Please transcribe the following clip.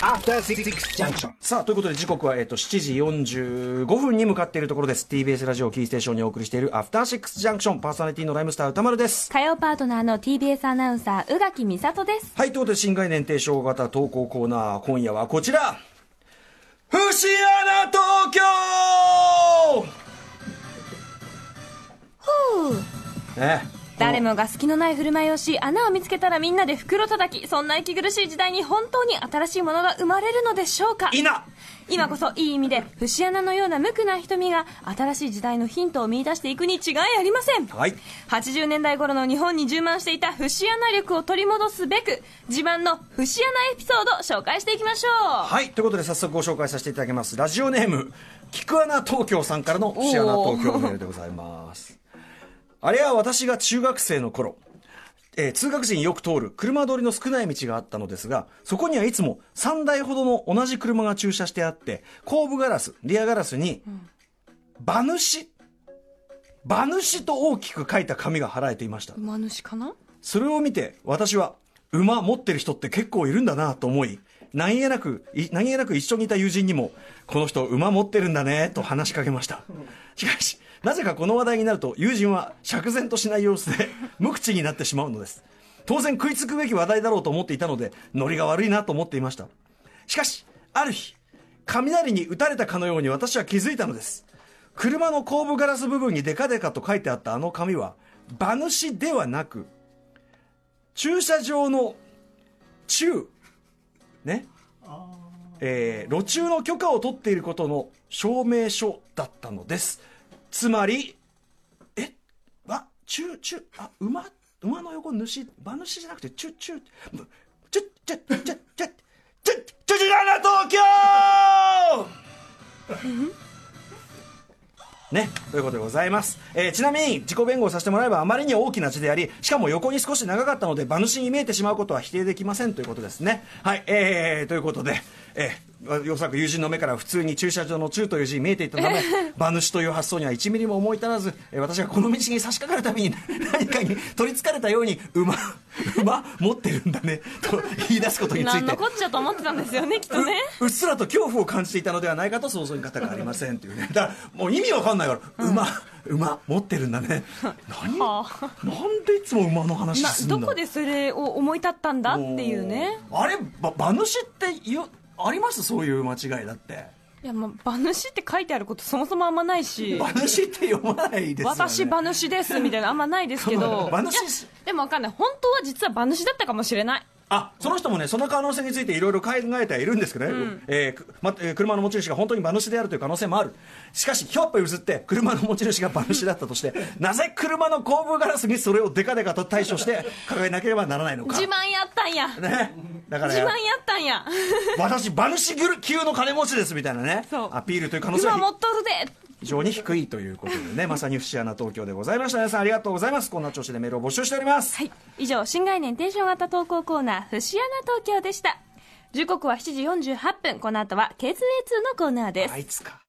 After Six Junction. さあ、ということで時刻は、えっ、と、7時45分に向かっているところです。TBS ラジオキーステーションにお送りしているアフターシックスジャンクションパーソナリティのライムスター歌丸です。火曜パートナーの TBS アナウンサー宇垣美里ですはい、ということで新概念提唱型投稿コーナー、今夜はこちら節穴東京ふうね。誰もが隙のない振る舞いをし穴を見つけたらみんなで袋叩きそんな息苦しい時代に本当に新しいものが生まれるのでしょうか？いな今こそいい意味で節穴のような無垢な瞳が新しい時代のヒントを見出していくに違いありませんはい。80年代頃の日本に充満していた節穴力を取り戻すべく自慢の節穴エピソードを紹介していきましょうはい、ということで早速ご紹介させていただきます。ラジオネーム、菊穴東京さんからの節穴東京メールでございます。あれは私が中学生の頃、えー通学時によく通る車通りの少ない道があったのですが、そこにはいつも3台ほどの同じ車が駐車してあって、後部ガラス、リアガラスに、馬主、馬主と大きく書いた紙が貼られていました。馬主かな？それを見て、私は、馬持ってる人って結構いるんだなと思い、何気なく、い何気なく一緒にいた友人にも、この人馬持ってるんだね、と話しかけました。しかし、なぜかこの話題になると、友人は釈然としない様子で、無口になってしまうのです。当然食いつくべき話題だろうと思っていたので、ノリが悪いなと思っていました。しかし、ある日、雷に打たれたかのように私は気づいたのです。車の後部ガラス部分にデカデカと書いてあったあの紙は、馬主ではなく、駐車場の中、ね、えー路中の許可を取っていることの証明書だったのです。つまり、え、わ、中、中、あ、馬、馬の横主、馬主じゃなくて、中、中、ちょ、ちょ、ちょ、ちょ、ちょ、ちょ、ちょ、ちょ、東京ね、ということでございます。えーちなみに、自己弁護をさせてもらえばあまりに大きな字であり、しかも横に少し長かったので、馬主に見えてしまうことは否定できませんということですね。はい、えー、ということで、えー、おそらく友人の目から普通に駐車場の中という字に見えてい。たため、馬主という発想には1ミリも思い。至らず、私がこの道に差し掛かるたびに何かに取りつかれたように、馬、馬持ってるんだね、と言い出すことについて何の。こっちゃと思ってたんですよねきっとねううっすらと恐怖を感じていたのではない。かと想像に方がありませんっていうねだからもう意味わかんない。から、馬馬持ってるんだね何なんでい。つも馬の話すんだどこでそれを思い。立ったんだっていうねあれ馬主ってよあります？そういう間違いだって。いやまあ馬主って書いてあることそもそもあんまないし。馬主って読まないですよね。私馬主ですみたいなあんまないですけど。馬主でもわかんない。本当は実は馬主だったかもしれないあその人もねその可能性についていろいろ考えてはいるんですけどね、えーくまえー車の持ち主が本当に馬主であるという可能性もある。しかしひょっぽ譲って車の持ち主が馬主だったとして なぜ車の後部ガラスにそれをデカデカと対処して掲げなければならないのか。自慢やったんや。ね。だから自慢やったんや。私馬主級の金持ちですみたいなね。そう。アピールという可能性は馬持っとるで非常に低いということでねまさに節穴東京でございました。皆さんありがとうございます。こんな調子でメールを募集しております。はい。以上新概念テンション型投稿コーナー節穴東京でした。時刻は7時48分。この後は K2A2 のコーナーです。あいつか